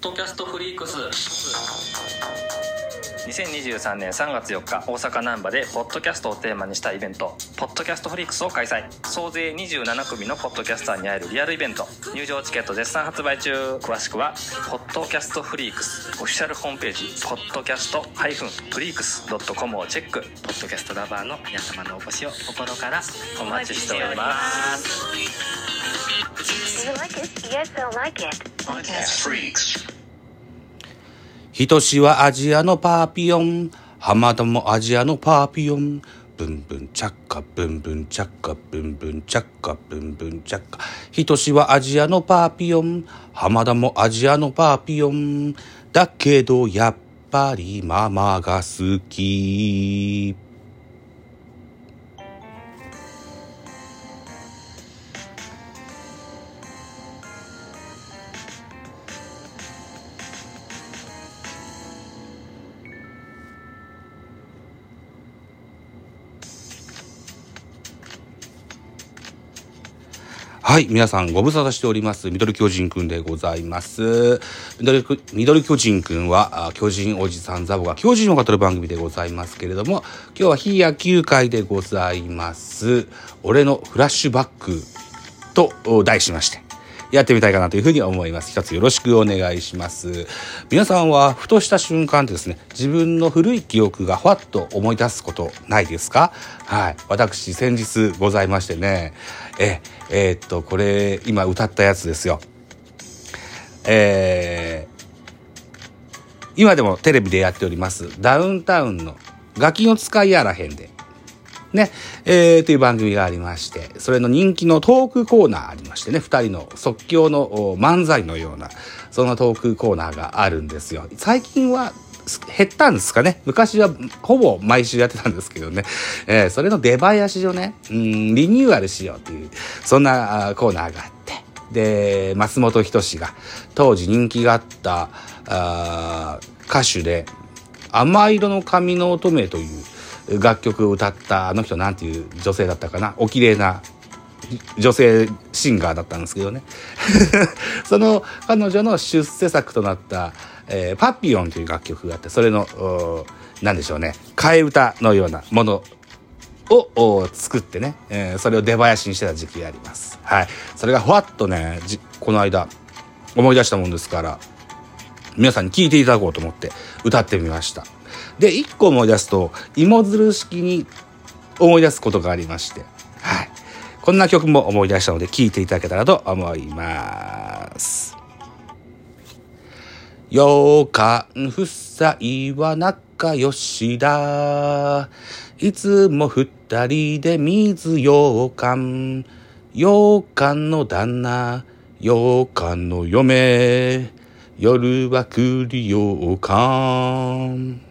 ドキャストフリークス2023年3月4日大阪難波でポッドキャストをテーマにしたイベント「ポッドキャストフリークス」を開催総勢27組のポッドキャスターに会えるリアルイベント入場チケット絶賛発売中詳しくは「ポッドキャストフリークス」オフィシャルホームページ「ポッドキャストフリークス .com」をチェックポッドキャストラバーの皆様のお越しを心からお待ちしております Do you like it? Yes, I like it. Podcast Freaks. ひとしはアジアのパーピオン。浜田もアジアのパーピオン。ブンブンチャッカ、ブンブンチャッカ、ブンブンチャッカ、ブンブンチャッカ。ひとしはアジアのパーピオン。浜田もアジアのパーピオン。だけどやっぱりママが好き。はい、皆さんご無沙汰しております。ミドル巨人くんでございます。ミドルミドル巨人くんは、あ巨人おじさんザボが巨人を語る番組でございますけれども、今日は非野球界でございます。俺のフラッシュバックとお題しまして、やってみたいかなというふうに思います。一つよろしくお願いします。皆さんはふとした瞬間でですね、自分の古い記憶がふわっと思い出すことないですか？はい。私、先日ございましてね、え、えーっと、これ、今歌ったやつですよ。えー、今でもテレビでやっております、ダウンタウンのガキの使いやらへんで、ね、えー、という番組がありまして、それの人気のトークコーナーありましてね、二人の即興の漫才のような、そのトークコーナーがあるんですよ。最近は減ったんですかね。昔はほぼ毎週やってたんですけどね、えーそれの出囃子をね、うん、リニューアルしようという、そんなコーナーがあって、で、松本人志が当時人気があったあ歌手で、甘色の髪の乙女という楽曲を歌ったあの人なんていう女性だったかな？お綺麗な女性シンガーだったんですけどね その彼女の出世作となった「えーパピヨン」という楽曲があってそれのおなんでしょうね替え歌のようなものを作ってね、えーそれを出囃子にしてた時期があります。はい。それがふわっとね、じこの間思い出したもんですから、皆さんに聞いていただこうと思って歌ってみました。で、一個思い出すと、芋づる式に思い出すことがありまして、はい。こんな曲も思い出したので聴いていただけたらと思います。洋館夫妻は仲良しだ。いつも二人で水洋館。洋館の旦那、洋館の嫁。夜は栗洋館。